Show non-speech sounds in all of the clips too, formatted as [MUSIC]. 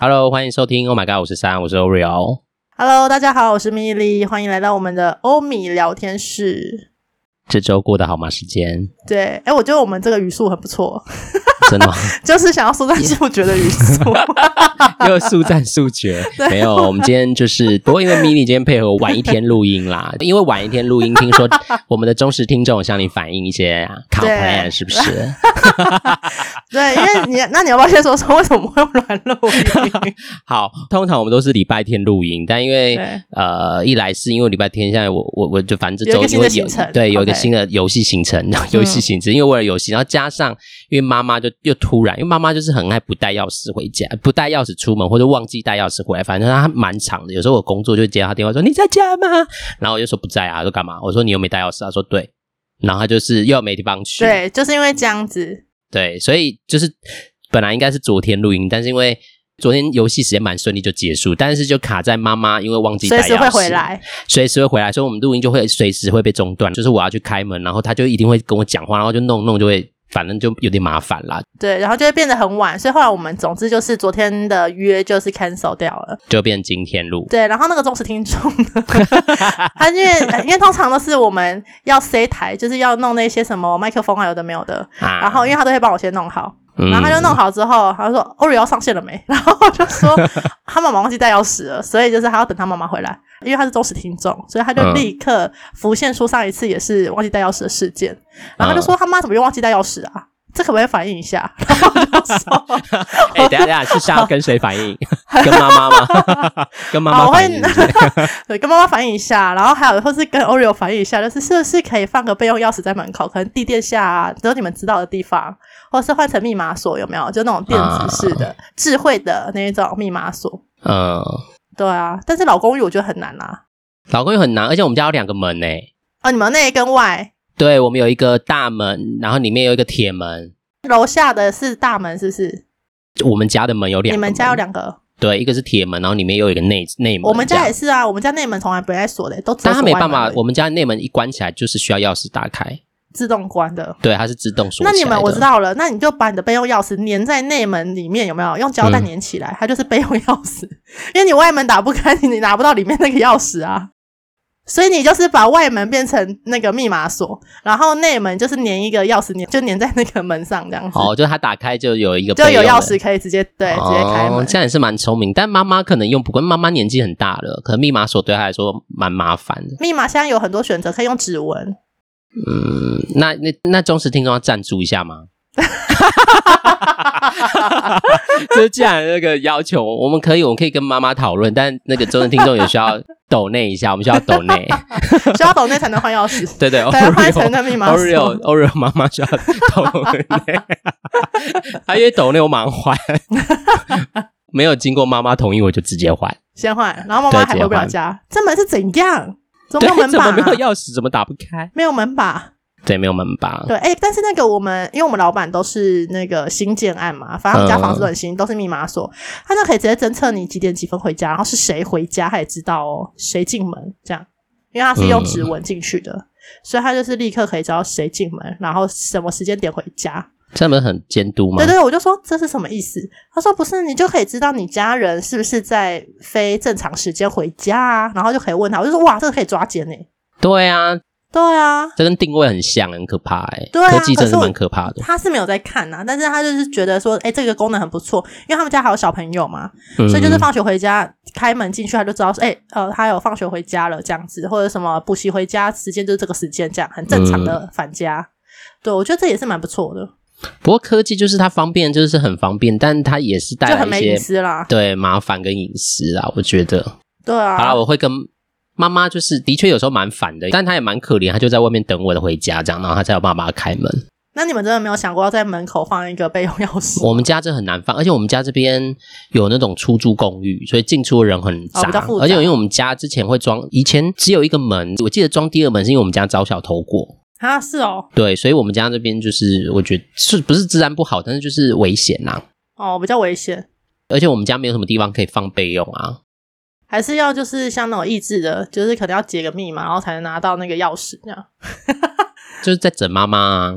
Hello，欢迎收听。Oh my god，我是三，我是 Oreo。Hello，大家好，我是米莉，欢迎来到我们的欧米聊天室。这周过得好吗？时间？对，哎，我觉得我们这个语速很不错。真的吗？[LAUGHS] 就是想要速战速决的语速，[LAUGHS] 又速战速决。[LAUGHS] 没有，我们今天就是不过因为 mini 今天配合晚一天录音啦，因为晚一天录音，听说我们的忠实听众向你反映一些 complain 是不是？对，因为你那你要不要先说说为什么会乱录音？好，通常我们都是礼拜天录音，但因为呃，一来是因为礼拜天现在我我我就反正这周因为有对有一个新的游戏行程，游戏行程，因为为了游戏，然后加上因为妈妈就。又突然，因为妈妈就是很爱不带钥匙回家，不带钥匙出门，或者忘记带钥匙回来。反正她蛮长的。有时候我工作就接她电话说：“你在家吗？”然后我就说不在啊，说干嘛？我说你又没带钥匙啊，说对。然后她就是又没地方去。对，就是因为这样子。对，所以就是本来应该是昨天录音，但是因为昨天游戏时间蛮顺利就结束，但是就卡在妈妈因为忘记带钥匙，随时会回来，随时会回来，所以我们录音就会随时会被中断。就是我要去开门，然后她就一定会跟我讲话，然后就弄弄就会。反正就有点麻烦啦，对，然后就会变得很晚，所以后来我们总之就是昨天的约就是 cancel 掉了，就变今天录。对，然后那个忠实听众呢，[LAUGHS] 他因为因为通常都是我们要 set 台，就是要弄那些什么麦克风啊，有的没有的，啊、然后因为他都会帮我先弄好。然后他就弄好之后，他就说：“Oreo 要上线了没？” [LAUGHS] 然后我就说：[LAUGHS] “他妈妈忘记带钥匙了，所以就是还要等他妈妈回来。因为他是忠实听众，所以他就立刻浮现出上一次也是忘记带钥匙的事件。然后他就说：‘他妈怎么又忘记带钥匙啊？’这可不可以反映一下？” [LAUGHS] 然后我就说：“哎，等下等下，是想要跟谁反映？[LAUGHS] 跟妈妈吗？[LAUGHS] 跟妈妈反映？对，跟妈妈反映一下。然后还有或是跟 Oreo 反映一下，就是是不是可以放个备用钥匙在门口，可能地垫下啊，只有你们知道的地方。”或是换成密码锁有没有？就那种电子式的、uh, 智慧的那一种密码锁。嗯，uh, 对啊。但是老公寓我觉得很难啊。老公寓很难，而且我们家有两个门呢。哦，你们内跟外？对，我们有一个大门，然后里面有一个铁门。楼下的是大门，是不是？我们家的门有两个。你们家有两个？对，一个是铁门，然后里面又有一个内内门。我们家也是啊，我们家内门从来不带锁的，都只。但他没办法，我们家内门一关起来就是需要钥匙打开。自动关的，对，它是自动锁。那你们我知道了，那你就把你的备用钥匙粘在内门里面，有没有用胶带粘起来？嗯、它就是备用钥匙，[LAUGHS] 因为你外门打不开，你拿不到里面那个钥匙啊。所以你就是把外门变成那个密码锁，然后内门就是粘一个钥匙，粘就粘在那个门上这样子。哦，就它打开就有一个，就有钥匙可以直接对、哦、直接开门。这样也是蛮聪明，但妈妈可能用不惯，妈妈年纪很大了，可能密码锁对她来说蛮麻烦的。密码现在有很多选择，可以用指纹。嗯，那那那忠实听众要赞助一下吗？[LAUGHS] 就是既然那个要求，我们可以，我们可以跟妈妈讨论，但那个忠实听众也需要抖内一下，我们需要抖内，[LAUGHS] 需要抖内才能换钥匙。对 [LAUGHS] 对，才能换成的密码。Oreo Oreo 妈妈需要抖内，他因为抖内我马上换，没有经过妈妈同意我就直接换，先换，然后妈妈还回不了家，这门是怎样？怎么没有门把、啊？没有钥匙？怎么打不开？没有门把。对，没有门把。对，哎，但是那个我们，因为我们老板都是那个新建案嘛，反正我们家房子都很新，嗯、都是密码锁，他就可以直接侦测你几点几分回家，然后是谁回家，他也知道哦，谁进门这样，因为他是用指纹进去的，嗯、所以他就是立刻可以知道谁进门，然后什么时间点回家。这门很监督吗？对对，我就说这是什么意思？他说不是，你就可以知道你家人是不是在非正常时间回家啊，然后就可以问他，我就说哇，这个可以抓奸呢。对啊，对啊，这跟定位很像，很可怕哎。对啊，科技真的是蛮可怕的。他是没有在看呐，但是他就是觉得说，哎，这个功能很不错，因为他们家还有小朋友嘛，嗯、所以就是放学回家开门进去，他就知道说，哎，呃，他有放学回家了这样子，或者什么补习回家时间就是这个时间，这样很正常的返家。嗯、对，我觉得这也是蛮不错的。不过科技就是它方便，就是很方便，但它也是带来一些就很没隐私啦，对，麻烦跟隐私啦，我觉得。对啊。好啦，我会跟。妈妈就是的确有时候蛮烦的，但她也蛮可怜，她就在外面等我的回家，这样，然后她才有办法开门。那你们真的没有想过要在门口放一个备用钥匙？我们家这很难放，而且我们家这边有那种出租公寓，所以进出的人很杂。哦、而且因为我们家之前会装，以前只有一个门，我记得装第二门是因为我们家遭小偷过啊，是哦。对，所以我们家这边就是我觉得是不是治安不好，但是就是危险呐、啊。哦，比较危险。而且我们家没有什么地方可以放备用啊。还是要就是像那种益智的，就是可能要解个密码，然后才能拿到那个钥匙这样。[LAUGHS] 就是在整妈妈啊。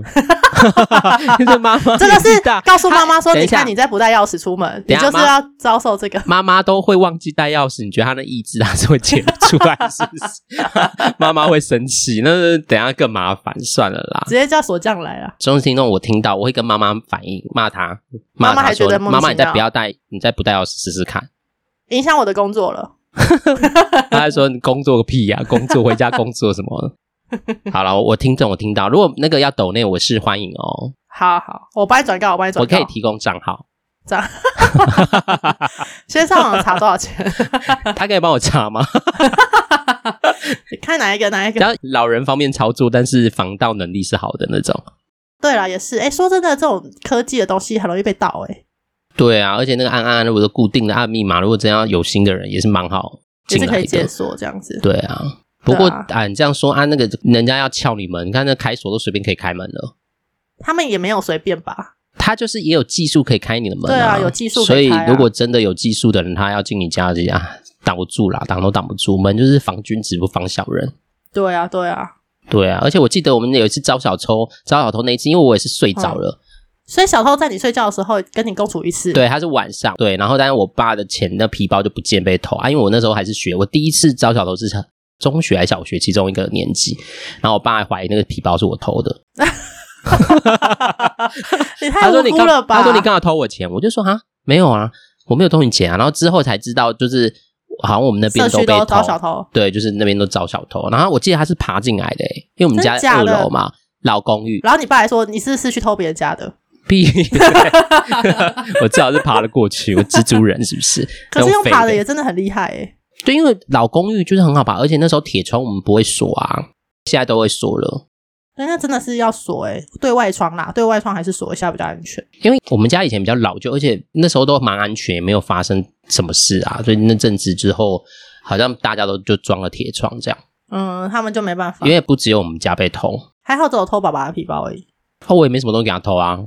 [LAUGHS] 这妈妈真的是告诉妈妈说：“你看你再不带钥匙出门，你就是要遭受这个。”妈妈都会忘记带钥匙，你觉得她的意志还是会解不出来？是不是？[LAUGHS] 妈妈会生气，那等下更麻烦，算了啦，直接叫锁匠来了。忠实听众，我听到我会跟妈妈反映，骂她，骂她说：“妈妈，你再不要带，你再不带钥匙试试看，影响我的工作了。” [LAUGHS] 他还说：“你工作个屁呀！工作回家工作什么？” [LAUGHS] 好了，我听懂我听到，如果那个要抖内，我是欢迎哦。好好，我帮你转告，我帮你转告。我可以提供账号。账。[LAUGHS] 先上网查多少钱？他可以帮我查吗？你看哪一个？哪一个？只要老人方便操作，但是防盗能力是好的那种。对了，也是。哎，说真的，这种科技的东西很容易被盗。哎。对啊，而且那个按按如果是固定的按密码，如果真要有心的人，也是蛮好进来的，也是可以解锁这样子。对啊。不过啊，你这样说啊，那个人家要撬你门，你看那开锁都随便可以开门了。他们也没有随便吧？他就是也有技术可以开你的门啊。对啊，有技术。所以如果真的有技术的人，他要进你家这样挡不住啦，挡都挡不住。门就是防君子不防小人。对啊，对啊，对啊。而且我记得我们有一次招小偷，招小偷那一次，因为我也是睡着了，所以小偷在你睡觉的时候跟你共处一室。对，他是晚上。对，然后但是我爸的钱那皮包就不见被偷啊，因为我那时候还是学，我第一次招小偷是中学还是小学其中一个年级，然后我爸还怀疑那个皮包是我偷的。[LAUGHS] 你太无辜了吧？他说你刚好偷我钱，我就说哈没有啊，我没有偷你钱啊。然后之后才知道，就是好像我们那边都被偷，招小偷。对，就是那边都招小偷。然后我记得他是爬进来的，因为我们家二楼嘛，老公寓。然后你爸还说你是不是去偷别人家的？屁！[LAUGHS] 我至少是爬了过去，我蜘蛛人是不是？[LAUGHS] 可是用爬的也真的很厉害哎。对，因为老公寓就是很好爬，而且那时候铁窗我们不会锁啊，现在都会锁了。那真的是要锁诶，对外窗啦，对外窗还是锁一下比较安全。因为我们家以前比较老旧，而且那时候都蛮安全，也没有发生什么事啊。所以那阵子之后，好像大家都就装了铁窗这样。嗯，他们就没办法，因为不只有我们家被偷，还好只有偷爸爸的皮包而已。哦，我也没什么东西给他偷啊，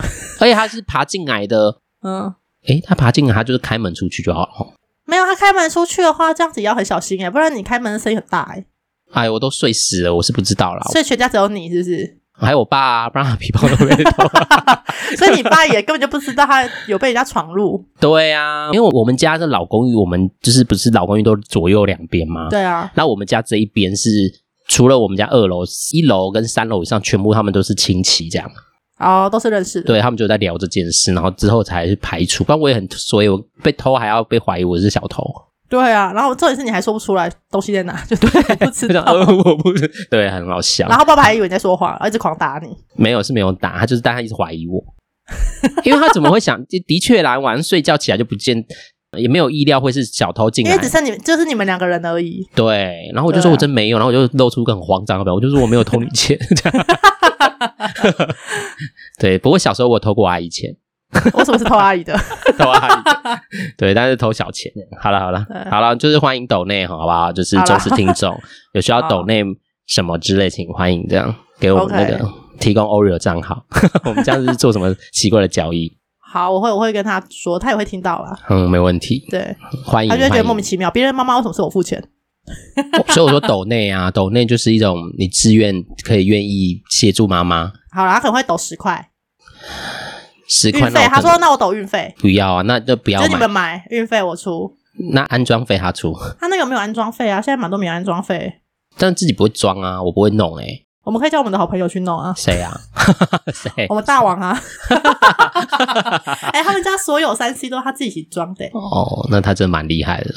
[LAUGHS] 而且他是爬进来的。嗯，诶，他爬进来，他就是开门出去就好了。没有，他开门出去的话，这样子也要很小心诶，不然你开门的声音很大诶。哎，我都睡死了，我是不知道啦。所以全家只有你是不是？还有我爸啊，不然他皮包都被偷。[LAUGHS] 所以你爸也根本就不知道他有被人家闯入。对啊，因为我们家的老公寓，我们就是不是老公寓都左右两边吗？对啊。那我们家这一边是除了我们家二楼、一楼跟三楼以上，全部他们都是亲戚这样。哦，都是认识的。对，他们就在聊这件事，然后之后才排除。不然我也很，所以我被偷还要被怀疑我是小偷。对啊，然后重点是你还说不出来东西在哪，[LAUGHS] 就对，不知道。我不是，对，很好笑。然后爸爸还以为你在说谎，一直狂打你。没有，是没有打，他就是但他一直怀疑我，[LAUGHS] 因为他怎么会想？的确啦，晚上睡觉起来就不见。也没有意料会是小偷进来，因为只剩你们，就是你们两个人而已。对，然后我就说我真没有，然后我就露出个很慌张的表情，我就说我没有偷你钱。[LAUGHS] 对，不过小时候我偷过阿姨钱。[LAUGHS] 我什么是偷阿姨的？[LAUGHS] 偷阿姨的。对，但是偷小钱。好了好了好了，就是欢迎抖内好不好？就是忠实听众，有需要抖内什么之类，请欢迎这样给我们那个提供 Oreo 账号。我们这样是做什么奇怪的交易？好，我会我会跟他说，他也会听到啦。嗯，没问题。对，欢迎。他就会觉得莫名其妙，别人妈妈为什么是我付钱？[LAUGHS] 所以我说抖内啊，抖内就是一种你自愿可以愿意协助妈妈。好啦，他可能会抖十块，十块。运费，他说那我抖运费。不要啊，那就不要。就你们买运费我出，那安装费他出。他那个没有安装费啊，现在蛮多没有安装费。但自己不会装啊，我不会弄诶、欸我们可以叫我们的好朋友去弄啊。谁啊？[LAUGHS] 谁？我们大王啊！[LAUGHS] 哎、欸，他们家所有三 C 都是他自己装的。哦，那他真的蛮厉害的。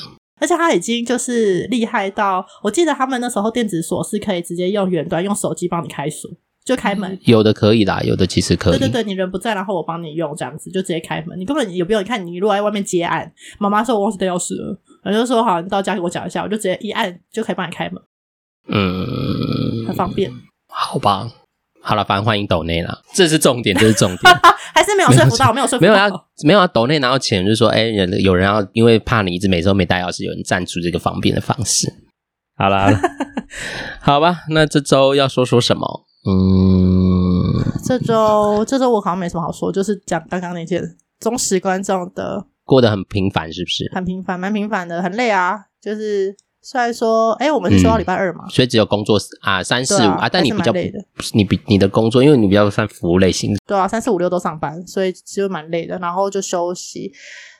而且他已经就是厉害到，我记得他们那时候电子锁是可以直接用远端用手机帮你开锁，就开门。有的可以啦，有的其实可以。对对对，你人不在，然后我帮你用这样子，就直接开门。你根本也不用，你看你如果在外面接案，妈妈说我忘记带钥匙了，我就说好，你到家给我讲一下，我就直接一按就可以帮你开门。嗯，很方便。好吧，好了，反正欢迎抖内啦，这是重点，这是重点，[LAUGHS] 还是没有说服到，没有说服到，没有要，没有要抖内拿到钱，就是说，哎，人有人要，因为怕你一直每周没带钥匙，有人赞助这个方便的方式。好啦，[LAUGHS] 好吧，那这周要说说什么？嗯，这周这周我好像没什么好说，就是讲刚刚那件忠实观众的过得很平凡，是不是？很平凡，蛮平凡的，很累啊，就是。虽然说，哎，我们是说到礼拜二嘛，所以只有工作啊三四五啊，但你比较累的，你比你的工作，因为你比较算服务类型，对啊，三四五六都上班，所以其实蛮累的，然后就休息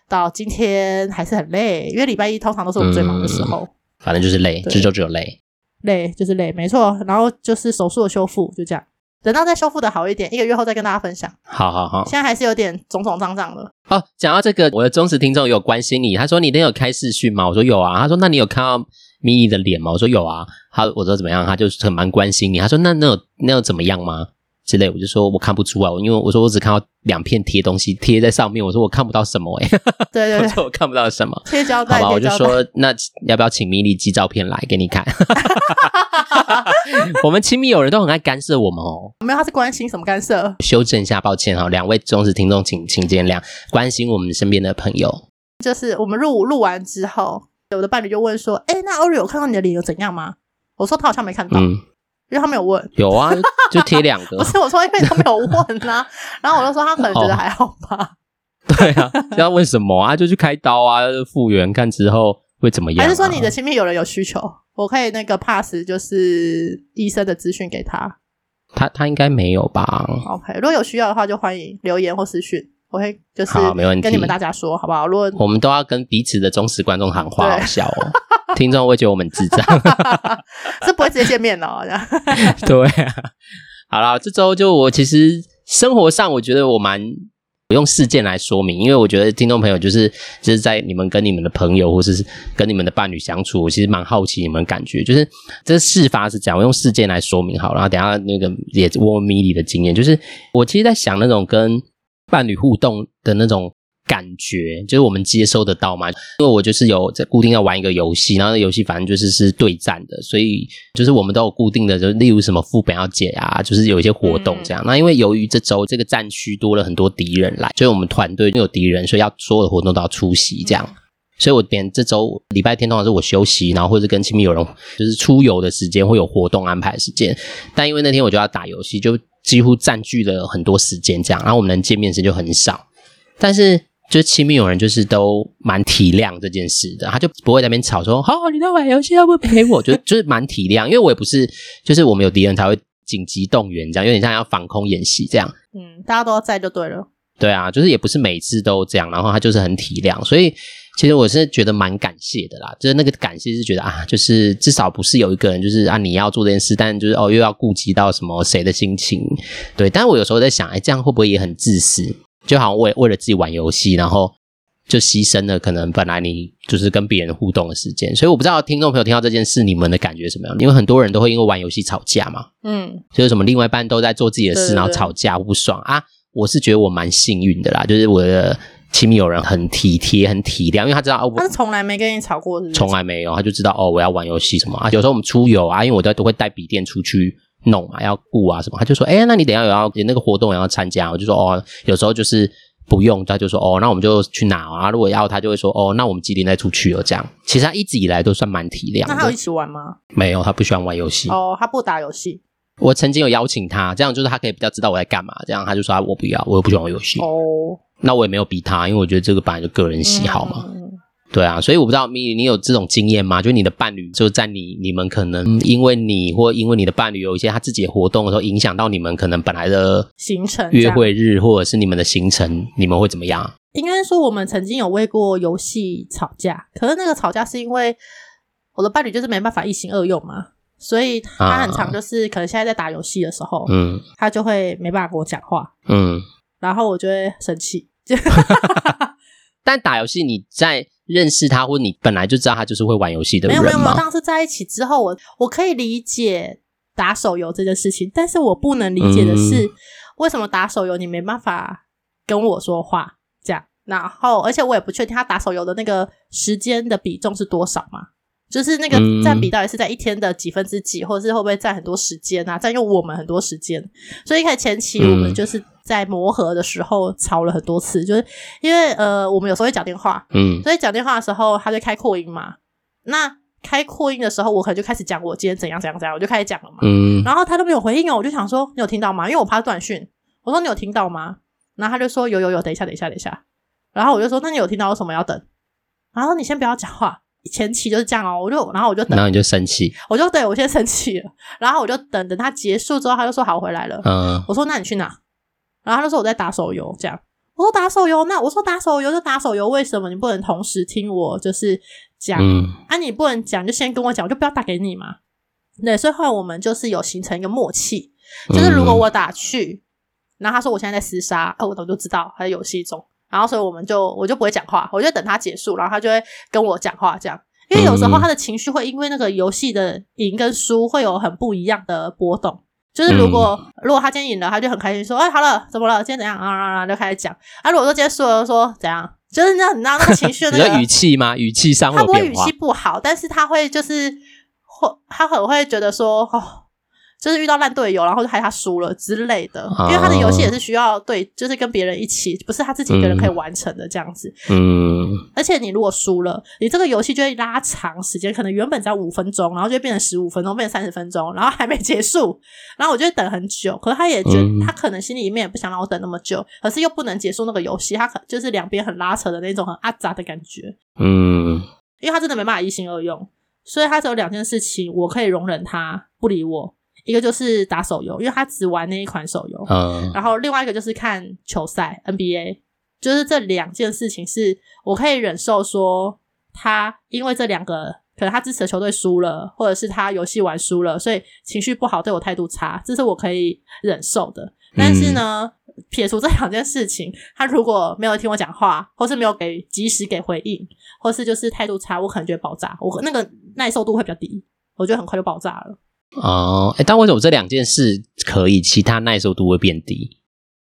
到今天还是很累，因为礼拜一通常都是我们最忙的时候，反正就是累，这周只有累，累就是累，没错，然后就是手术的修复，就这样。等到再修复的好一点，一个月后再跟大家分享。好好好，现在还是有点肿肿胀胀的。哦，讲到这个，我的忠实听众有关心你，他说你那有开视讯吗？我说有啊。他说那你有看到咪咪的脸吗？我说有啊。他我说怎么样？他就是很蛮关心你。他说那那有那有怎么样吗？之类，我就说我看不出啊，因为我说我只看到两片贴东西贴在上面，我说我看不到什么哎、欸，对对对，我说我看不到什么贴胶带，好吧，我就说那要不要请米莉寄照片来给你看？[LAUGHS] 我们亲密友人都很爱干涉我们哦，没有，他是关心什么干涉？修正一下，抱歉哈，两位忠实听众请请见谅，关心我们身边的朋友，就是我们录录完之后，有的伴侣就问说，哎，那 Oreo 有看到你的脸有怎样吗？我说他好像没看到。嗯因为他没有问，有啊，[LAUGHS] 就贴两个。不是我说，因为他没有问啊，[LAUGHS] 然后我就说他可能觉得还好吧。对啊，要问什么啊？就去开刀啊，复原看之后会怎么样啊？还是说你的亲密有人有需求，我可以那个 pass 就是医生的资讯给他。他他应该没有吧？OK，如果有需要的话，就欢迎留言或私讯，我会就是没问题跟你们大家说，好不好？如果我们都要跟彼此的忠实观众喊话，好笑哦。[LAUGHS] 听众会觉得我们智障，[LAUGHS] 是不会直接见面哦。[LAUGHS] 对啊，好了，这周就我其实生活上，我觉得我蛮我用事件来说明，因为我觉得听众朋友就是就是在你们跟你们的朋友或者是跟你们的伴侣相处，我其实蛮好奇你们感觉，就是这事发是这样，我用事件来说明好，然后等一下那个也问问米莉的经验，就是我其实，在想那种跟伴侣互动的那种。感觉就是我们接收得到嘛，因为我就是有在固定要玩一个游戏，然后那游戏反正就是是对战的，所以就是我们都有固定的，就例如什么副本要解啊，就是有一些活动这样。嗯、那因为由于这周这个战区多了很多敌人来，所以我们团队有敌人，所以要所有的活动都要出席这样。所以我连这周礼拜天通常是我休息，然后或者跟亲密友人就是出游的时间会有活动安排时间，但因为那天我就要打游戏，就几乎占据了很多时间这样，然后我们能见面时就很少，但是。就是亲密友人，就是都蛮体谅这件事的，他就不会在那边吵说：“好、哦，你在玩游戏，要不陪我？”就就是蛮体谅，因为我也不是，就是我们有敌人才会紧急动员这样，有点像要防空演习这样。嗯，大家都要在就对了。对啊，就是也不是每次都这样，然后他就是很体谅，所以其实我是觉得蛮感谢的啦。就是那个感谢是觉得啊，就是至少不是有一个人就是啊你要做这件事，但就是哦又要顾及到什么谁的心情。对，但我有时候在想，哎，这样会不会也很自私？就好像为为了自己玩游戏，然后就牺牲了可能本来你就是跟别人互动的时间，所以我不知道听众朋友听到这件事，你们的感觉是什么样？因为很多人都会因为玩游戏吵架嘛，嗯，就是什么另外一半都在做自己的事，对对对，然后吵架不爽啊。我是觉得我蛮幸运的啦，就是我的亲密友人很体贴、很体谅，因为他知道哦，他是从来没跟你吵过是不是？从来没有，他就知道哦，我要玩游戏什么啊。有时候我们出游啊，因为我都都会带笔电出去。弄嘛，要顾啊什么，他就说，哎、欸，那你等一下有要有那个活动也要参加，我就说，哦，有时候就是不用，他就说，哦，那我们就去哪啊？如果要，他就会说，哦，那我们几点再出去哦？这样，其实他一直以来都算蛮体谅。那他有一起玩吗？没有，他不喜欢玩游戏。哦，他不打游戏。我曾经有邀请他，这样就是他可以比较知道我在干嘛。这样他就说，我不要，我又不喜欢玩游戏。哦，那我也没有逼他，因为我觉得这个本来就个人喜好嘛。嗯对啊，所以我不知道米，你有这种经验吗？就你的伴侣，就在你你们可能因为你或因为你的伴侣有一些他自己的活动的时候，影响到你们可能本来的行程、约会日，或者是你们的行程，你们会怎么样？应该说，我们曾经有为过游戏吵架，可是那个吵架是因为我的伴侣就是没办法一心二用嘛，所以他很常就是可能现在在打游戏的时候，嗯，他就会没办法跟我讲话，嗯，然后我就会生气。[LAUGHS] 但打游戏你在。认识他，或你本来就知道他就是会玩游戏的人吗？没有没有没有，当时在一起之后，我我可以理解打手游这件事情，但是我不能理解的是，为什么打手游你没办法跟我说话这样？然后，而且我也不确定他打手游的那个时间的比重是多少嘛？就是那个占比到底是在一天的几分之几，或者是会不会占很多时间啊？占用我们很多时间？所以一开始前期我们就是。在磨合的时候吵了很多次，就是因为呃，我们有时候会讲电话，嗯，所以讲电话的时候他就开扩音嘛。那开扩音的时候，我可能就开始讲我今天怎样怎样怎样，我就开始讲了嘛，嗯。然后他都没有回应哦，我就想说你有听到吗？因为我怕断讯，我说你有听到吗？然后他就说有有有，等一下等一下等一下。然后我就说那你有听到为什么要等？然后你先不要讲话，前期就是这样哦，我就然后我就等，然后你就生气，我就对我先生气了，然后我就等等他结束之后，他就说好回来了。嗯，我说那你去哪？然后他就说我在打手游，这样。我说打手游，那我说打手游就打手游，为什么你不能同时听我就是讲？嗯、啊，你不能讲就先跟我讲，我就不要打给你嘛。对，所以后来我们就是有形成一个默契，就是如果我打去，然后他说我现在在厮杀，哦，我早就知道他在游戏中。然后，所以我们就我就不会讲话，我就等他结束，然后他就会跟我讲话，这样。因为有时候他的情绪会因为那个游戏的赢跟输会有很不一样的波动。就是如果如果他今天赢了，他就很开心说：“哎，好了，怎么了？今天怎样啊？”啊啊，就开始讲。啊，如果说今天输了，说怎样？就是那你知道那个情绪的那个语气吗？语气上他不会语气不好，但是他会就是会他很会觉得说哦。就是遇到烂队友，然后就害他输了之类的，因为他的游戏也是需要对，就是跟别人一起，不是他自己一个人可以完成的这样子。嗯，而且你如果输了，你这个游戏就会拉长时间，可能原本只要五分钟，然后就变成十五分钟，变成三十分钟，然后还没结束，然后我就会等很久。可是他也觉得，他可能心里面也不想让我等那么久，可是又不能结束那个游戏，他可就是两边很拉扯的那种很阿杂的感觉。嗯，因为他真的没办法一心二用，所以他只有两件事情，我可以容忍他不理我。一个就是打手游，因为他只玩那一款手游。嗯，然后另外一个就是看球赛 NBA，就是这两件事情是我可以忍受。说他因为这两个，可能他支持的球队输了，或者是他游戏玩输了，所以情绪不好，对我态度差，这是我可以忍受的。但是呢，嗯、撇除这两件事情，他如果没有听我讲话，或是没有给及时给回应，或是就是态度差，我可能觉得爆炸。我那个耐受度会比较低，我觉得很快就爆炸了。哦，哎，但为什么这两件事可以，其他耐受度会变低？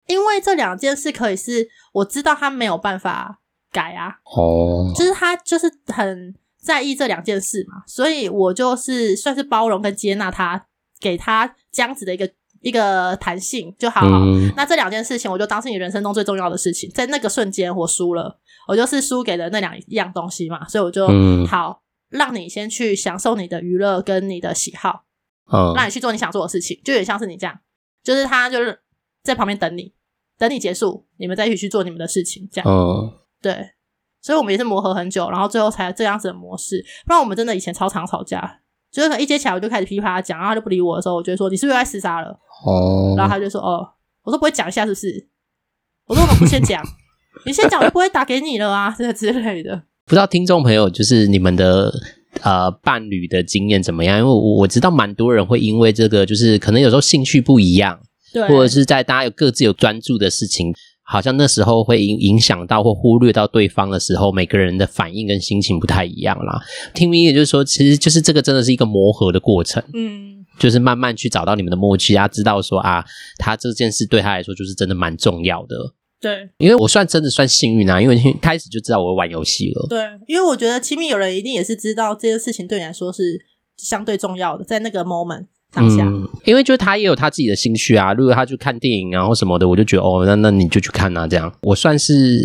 因为这两件事可以是我知道他没有办法改啊，哦，就是他就是很在意这两件事嘛，所以我就是算是包容跟接纳他，给他这样子的一个一个弹性就好，好。嗯，那这两件事情，我就当是你人生中最重要的事情，在那个瞬间我输了，我就是输给了那两样东西嘛，所以我就，嗯，好，让你先去享受你的娱乐跟你的喜好。嗯，让你去做你想做的事情，就有点像是你这样，就是他就是在旁边等你，等你结束，你们再一起去做你们的事情，这样。嗯，对，所以我们也是磨合很久，然后最后才这样子的模式。不然我们真的以前超常吵架，就是一接起来我就开始噼啪讲，然后他就不理我的时候，我就会说你是不是又在厮杀了？哦，然后他就说哦，我说不会讲一下是不是？我说我们不先讲，你先讲我就不会打给你了啊，这个之类的。不知道听众朋友就是你们的。呃，伴侣的经验怎么样？因为我我知道蛮多人会因为这个，就是可能有时候兴趣不一样，对，或者是在大家有各自有专注的事情，好像那时候会影影响到或忽略到对方的时候，每个人的反应跟心情不太一样啦。听明也就是说，其实就是这个真的是一个磨合的过程，嗯，就是慢慢去找到你们的默契，啊知道说啊，他这件事对他来说就是真的蛮重要的。对，因为我算真的算幸运啊，因为开始就知道我会玩游戏了。对，因为我觉得亲密友人一定也是知道这件事情对你来说是相对重要的，在那个 moment 当下。嗯，因为就是他也有他自己的兴趣啊，如果他去看电影然后什么的，我就觉得哦，那那你就去看啊，这样。我算是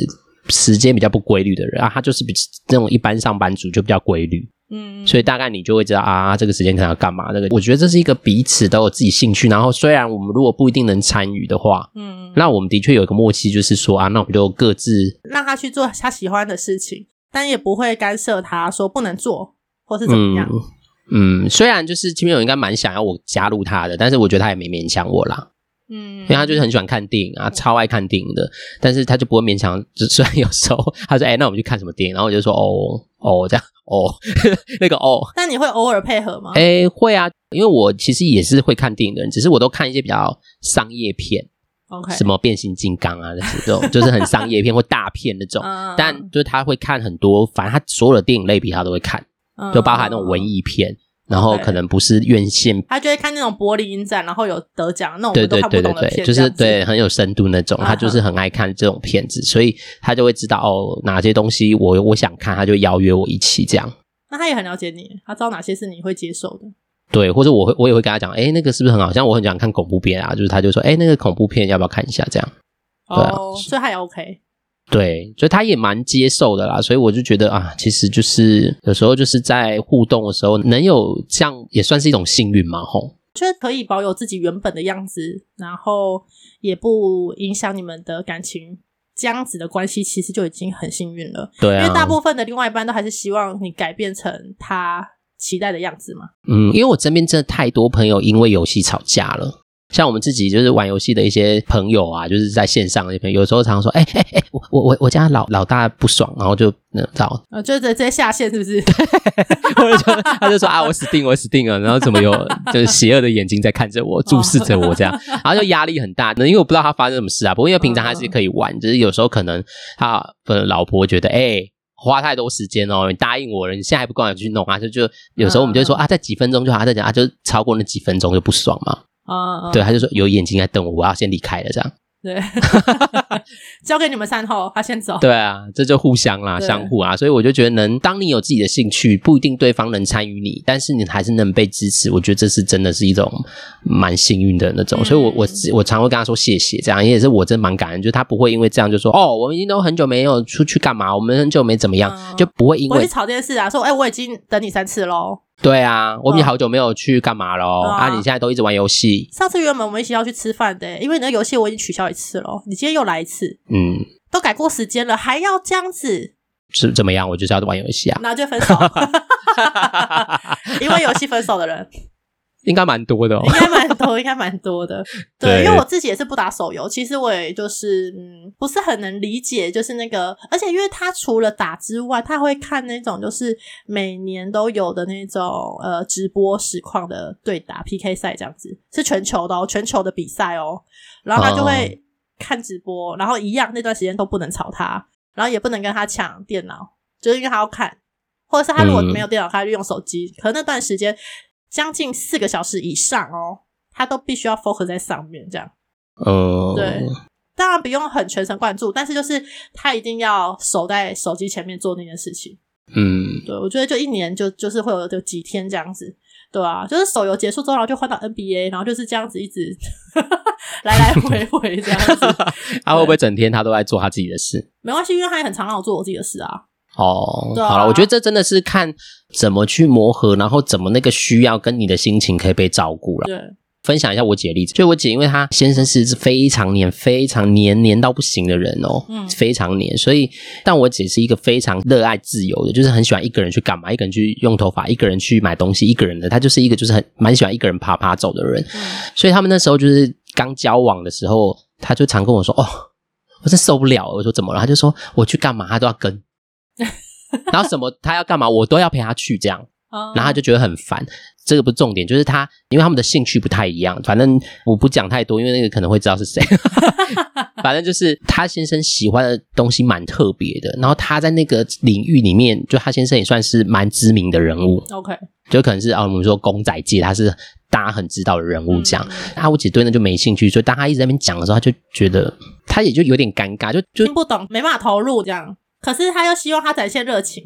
时间比较不规律的人啊，他就是比那种一般上班族就比较规律。嗯，所以大概你就会知道啊，这个时间可能要干嘛？这个我觉得这是一个彼此都有自己兴趣，然后虽然我们如果不一定能参与的话，嗯，那我们的确有一个默契，就是说啊，那我们就各自让他去做他喜欢的事情，但也不会干涉他说不能做或是怎么样。嗯，嗯，虽然就是亲密友人应该蛮想要我加入他的，但是我觉得他也没勉强我啦。嗯，因为他就是很喜欢看电影啊，超爱看电影的，但是他就不会勉强。就虽然有时候他说：“哎、欸，那我们去看什么电影？”然后我就说：“哦哦，这样哦，[LAUGHS] 那个哦。”那你会偶尔配合吗？哎、欸，会啊，因为我其实也是会看电影的人，只是我都看一些比较商业片，OK，什么变形金刚啊，这种就是很商业片或大片那种。[LAUGHS] 但就是他会看很多，反正他所有的电影类别他都会看，就包含那种文艺片。然后可能不是院线，他就会看那种柏林影展，然后有得奖那种，对对对对对，就是对很有深度那种，他就是很爱看这种片子，所以他就会知道哦哪些东西我我想看，他就邀约我一起这样。那他也很了解你，他知道哪些是你会接受的。对，或者我会我也会跟他讲，哎，那个是不是很好？像我很喜欢看恐怖片啊，就是他就说，哎，那个恐怖片要不要看一下？这样，对啊，所以他也 OK。对，所以他也蛮接受的啦，所以我就觉得啊，其实就是有时候就是在互动的时候，能有这样也算是一种幸运嘛，吼。就是可以保有自己原本的样子，然后也不影响你们的感情这样子的关系，其实就已经很幸运了。对啊，因为大部分的另外一半都还是希望你改变成他期待的样子嘛。嗯，因为我身边真的太多朋友因为游戏吵架了。像我们自己就是玩游戏的一些朋友啊，就是在线上的朋友，有时候常常说：“哎哎哎，我我我我家老老大不爽，然后就那找，呃，就直接下线是不是？”或者就他就说：“啊，我死定我死定了！”然后怎么有就是邪恶的眼睛在看着我，注视着我这样，[LAUGHS] 然后就压力很大。那因为我不知道他发生什么事啊，不过因为平常还是可以玩，只、嗯、是有时候可能他的老婆觉得：“哎，花太多时间哦，你答应我了，你现在还不赶紧去弄啊？”就就有时候我们就说：“啊，在几分钟就好。”他在讲啊，就超过那几分钟就不爽嘛。啊，对，他就说有眼睛在瞪我，我要先离开了，这样。对，[LAUGHS] 交给你们善后，他先走。对啊，这就互相啦，相互啊，所以我就觉得能，能当你有自己的兴趣，不一定对方能参与你，但是你还是能被支持，我觉得这是真的是一种蛮幸运的那种。嗯、所以我我我常会跟他说谢谢，这样也是我真的蛮感恩，就是他不会因为这样就说哦，我们已经都很久没有出去干嘛，我们很久没怎么样，嗯、就不会因为吵这件事啊，说哎、欸，我已经等你三次喽。对啊，我们也好久没有去干嘛了、哦、啊！你现在都一直玩游戏。上次原本我们一起要去吃饭的，因为你的游戏我已经取消一次了，你今天又来一次，嗯，都改过时间了，还要这样子？是怎么样？我就是要玩游戏啊，那就分手，[LAUGHS] [LAUGHS] 因为游戏分手的人。应该蛮多的哦，[LAUGHS] 应该蛮多，应该蛮多的。[LAUGHS] 对，因为我自己也是不打手游，其实我也就是嗯，不是很能理解，就是那个，而且因为他除了打之外，他会看那种就是每年都有的那种呃直播实况的对打 PK 赛这样子，是全球的哦，全球的比赛哦。然后他就会看直播，然后一样那段时间都不能吵他，然后也不能跟他抢电脑，就是因为他要看，或者是他如果没有电脑，他就用手机，可能那段时间。将近四个小时以上哦，他都必须要 focus 在上面，这样。哦、uh，对，当然不用很全神贯注，但是就是他一定要守在手机前面做那件事情。嗯，对，我觉得就一年就就是会有就几天这样子，对啊，就是手游结束之后，然后就换到 NBA，然后就是这样子一直 [LAUGHS] 来来回回这样子。[LAUGHS] 他会不会整天他都在做他自己的事？没关系，因为他也很常让我做我自己的事啊。哦，啊、好了，我觉得这真的是看怎么去磨合，然后怎么那个需要跟你的心情可以被照顾了。对，分享一下我姐的例子，就我姐，因为她先生是非常黏、非常黏黏到不行的人哦，嗯，非常黏，所以但我姐是一个非常热爱自由的，就是很喜欢一个人去干嘛，一个人去用头发，一个人去买东西，一个人的，她就是一个就是很蛮喜欢一个人爬爬走的人。嗯，所以他们那时候就是刚交往的时候，她就常跟我说：“哦，我真受不了。”我说：“怎么了？”她就说：“我去干嘛，她都要跟。” [LAUGHS] 然后什么他要干嘛，我都要陪他去这样，然后他就觉得很烦。这个不是重点，就是他因为他们的兴趣不太一样。反正我不讲太多，因为那个可能会知道是谁。[LAUGHS] 反正就是他先生喜欢的东西蛮特别的，然后他在那个领域里面，就他先生也算是蛮知名的人物。OK，就可能是啊，我们说公仔界他是大家很知道的人物这样。那、嗯、我姐对那就没兴趣，所以当他一直在那边讲的时候，他就觉得他也就有点尴尬，就就听不懂，没办法投入这样。可是他又希望他展现热情，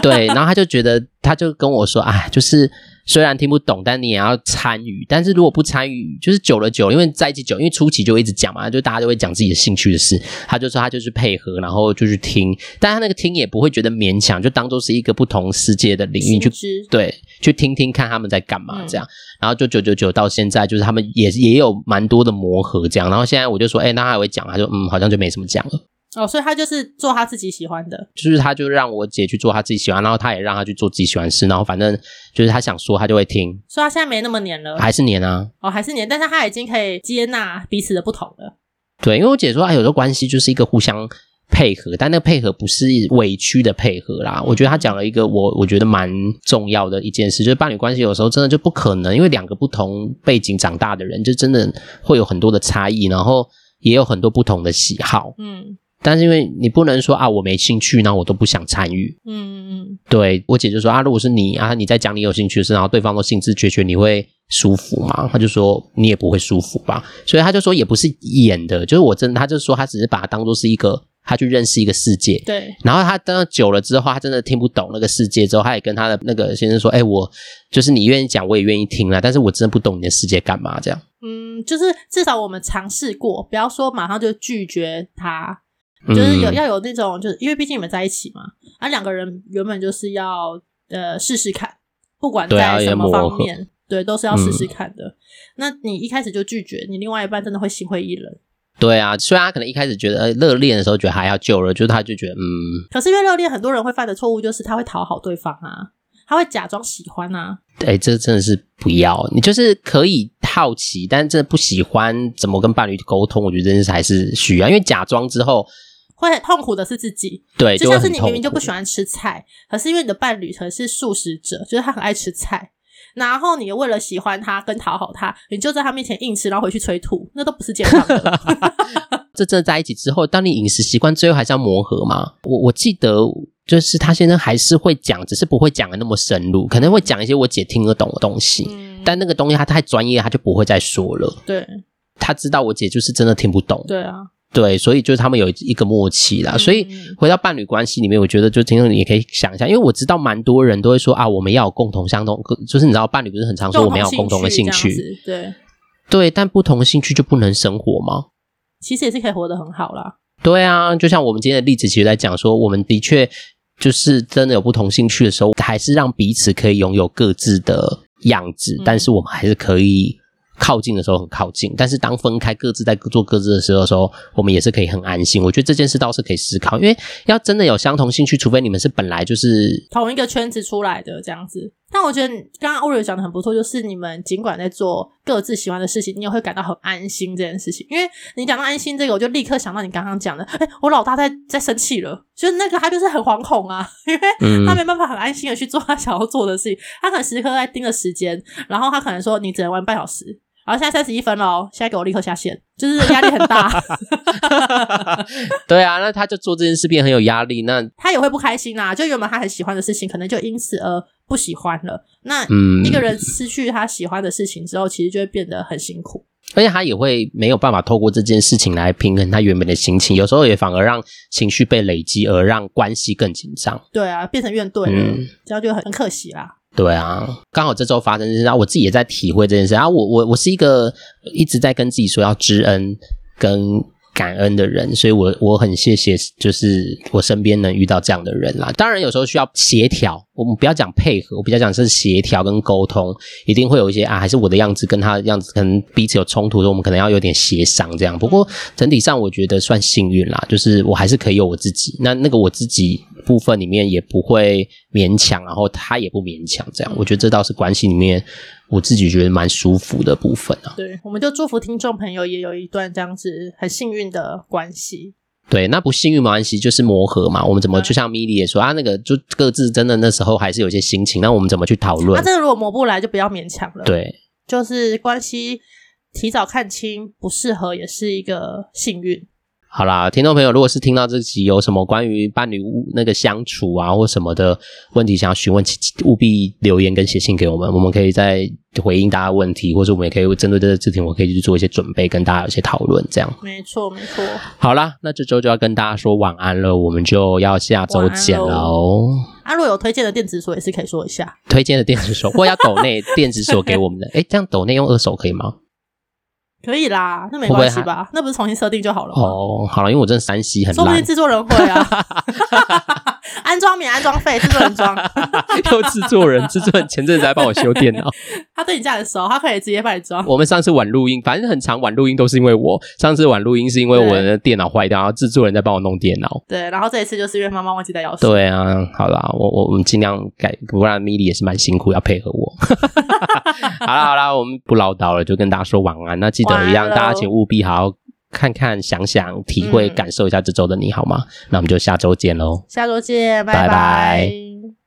对，然后他就觉得，他就跟我说，哎，就是虽然听不懂，但你也要参与。但是如果不参与，就是久了久了，因为在一起久，因为初期就一直讲嘛，就大家都会讲自己的兴趣的事。他就说他就是配合，然后就去听，但他那个听也不会觉得勉强，就当做是一个不同世界的领域去，对，去听听看他们在干嘛这样。嗯、然后就九九九到现在，就是他们也也有蛮多的磨合这样。然后现在我就说，哎，那他还会讲，他就嗯，好像就没什么讲了。哦，所以他就是做他自己喜欢的，就是他就让我姐去做他自己喜欢，然后他也让他去做自己喜欢的事，然后反正就是他想说他就会听，所以他现在没那么黏了，还是黏啊？哦，还是黏，但是他已经可以接纳彼此的不同了。对，因为我姐说，哎，有时候关系就是一个互相配合，但那个配合不是委屈的配合啦。我觉得他讲了一个我我觉得蛮重要的一件事，就是伴侣关系有时候真的就不可能，因为两个不同背景长大的人，就真的会有很多的差异，然后也有很多不同的喜好，嗯。但是因为你不能说啊，我没兴趣，然后我都不想参与。嗯嗯嗯，对，我姐就说啊，如果是你啊，你在讲你有兴趣的事，然后对方都兴致缺缺，你会舒服吗？他就说你也不会舒服吧。所以他就说也不是演的，就是我真的，他就说他只是把它当做是一个他去认识一个世界。对。然后他当久了之后，他真的听不懂那个世界之后，他也跟他的那个先生说：“哎，我就是你愿意讲，我也愿意听啦。但是我真的不懂你的世界干嘛这样。”嗯，就是至少我们尝试过，不要说马上就拒绝他。就是有要有那种，就是因为毕竟你们在一起嘛，啊，两个人原本就是要呃试试看，不管在什么方面，对，对，都是要试试看的。嗯。那你一开始就拒绝，你另外一半真的会心灰意冷。对啊，虽然他可能一开始觉得呃热恋的时候觉得还要救了，就是他就觉得嗯。可是因为热恋，很多人会犯的错误就是他会讨好对方啊，他会假装喜欢啊。对，这真的是不要。你就是可以好奇，但真的不喜欢，怎么跟伴侣沟通？我觉得真的是还是需要，因为假装之后会很痛苦的是自己。对，就像是你明明就不喜欢吃菜，可是因为你的伴侣可能是素食者，就是他很爱吃菜。然后你为了喜欢他跟讨好他，你就在他面前硬吃，然后回去催吐，那都不是健康的。[LAUGHS] 这真的在一起之后，当你饮食习惯最后还是要磨合嘛。我我记得就是他现在还是会讲，只是不会讲的那么深入，可能会讲一些我姐听得懂的东西。嗯、但那个东西他太专业，他就不会再说了。对，他知道我姐就是真的听不懂。对啊。对，所以就是他们有一个默契啦。嗯、所以回到伴侣关系里面，我觉得就听众你也可以想一下，因为我知道蛮多人都会说啊，我们要有共同相同，就是你知道伴侣不是很常说我们要有共同的兴趣，对对，但不同的兴趣就不能生活吗？其实也是可以活得很好啦。对啊，就像我们今天的例子，其实在讲说，我们的确就是真的有不同兴趣的时候，还是让彼此可以拥有各自的样子，嗯、但是我们还是可以。靠近的时候很靠近，但是当分开各自在做各自的时候的时候，我们也是可以很安心。我觉得这件事倒是可以思考，因为要真的有相同兴趣，除非你们是本来就是同一个圈子出来的这样子。但我觉得刚刚 Oreo 讲的很不错，就是你们尽管在做各自喜欢的事情，你也会感到很安心这件事情。因为你讲到安心这个，我就立刻想到你刚刚讲的，哎，我老大在在生气了，就是那个他就是很惶恐啊，[LAUGHS] 因为他没办法很安心的去做他想要做的事情，他可能时刻在盯着时间，然后他可能说你只能玩半小时。好，现在三十一分了哦，现在给我立刻下线，就是压力很大。[LAUGHS] 对啊，那他就做这件事变很有压力，那 [LAUGHS] 他也会不开心啊。就原本他很喜欢的事情，可能就因此而不喜欢了。那一个人失去他喜欢的事情之后，其实就会变得很辛苦，而且他也会没有办法透过这件事情来平衡他原本的心情，有时候也反而让情绪被累积，而让关系更紧张。对啊，变成怨怼了，嗯、这样就很很可惜啦。对啊，刚好这周发生这件事，然后我自己也在体会这件事。然后我我我是一个一直在跟自己说要知恩跟感恩的人，所以我我很谢谢，就是我身边能遇到这样的人啦。当然有时候需要协调，我们不要讲配合，我比较讲是协调跟沟通，一定会有一些啊，还是我的样子跟他的样子可能彼此有冲突的，我们可能要有点协商这样。不过整体上我觉得算幸运啦，就是我还是可以有我自己，那那个我自己。部分里面也不会勉强，然后他也不勉强，这样我觉得这倒是关系里面我自己觉得蛮舒服的部分啊。对，我们就祝福听众朋友也有一段这样子很幸运的关系。对，那不幸运没关系，就是磨合嘛。我们怎么就像米莉也说啊，那个就各自真的那时候还是有些心情，那我们怎么去讨论？那这个如果磨不来，就不要勉强了。对，就是关系提早看清不适合，也是一个幸运。好啦，听众朋友，如果是听到这集有什么关于伴侣那个相处啊或什么的问题想要询问，务必留言跟写信给我们，我们可以再回应大家问题，或者我们也可以针对这个事情，我可以去做一些准备，跟大家有一些讨论，这样。没错，没错。好啦，那这周就要跟大家说晚安了，我们就要下周见喽。阿若、啊、有推荐的电子锁也是可以说一下，推荐的电子锁或要抖内电子锁给我们的，诶这样抖内用二手可以吗？可以啦，那没关系吧？那不是重新设定就好了吗？哦，好了，因为我真的山西很烂，说不定制作人会啊。[LAUGHS] 安装免安装费，制作人装。[LAUGHS] 又制作人，制作人前阵子还帮我修电脑。[LAUGHS] 他对你这样的熟，他可以直接帮你装。我们上次晚录音，反正很常晚录音都是因为我。上次晚录音是因为我的电脑坏掉，然后制作人在帮我弄电脑。对，然后这一次就是因为妈妈忘记带钥匙。对啊，好啦，我我我们尽量改，不然米莉也是蛮辛苦，要配合我。[LAUGHS] 好啦好啦，我们不唠叨了，就跟大家说晚安。那记得一样，大家请务必好好看看、想想、体会、感受一下这周的你好吗？那我们就下周见喽！下周见，拜拜。拜拜。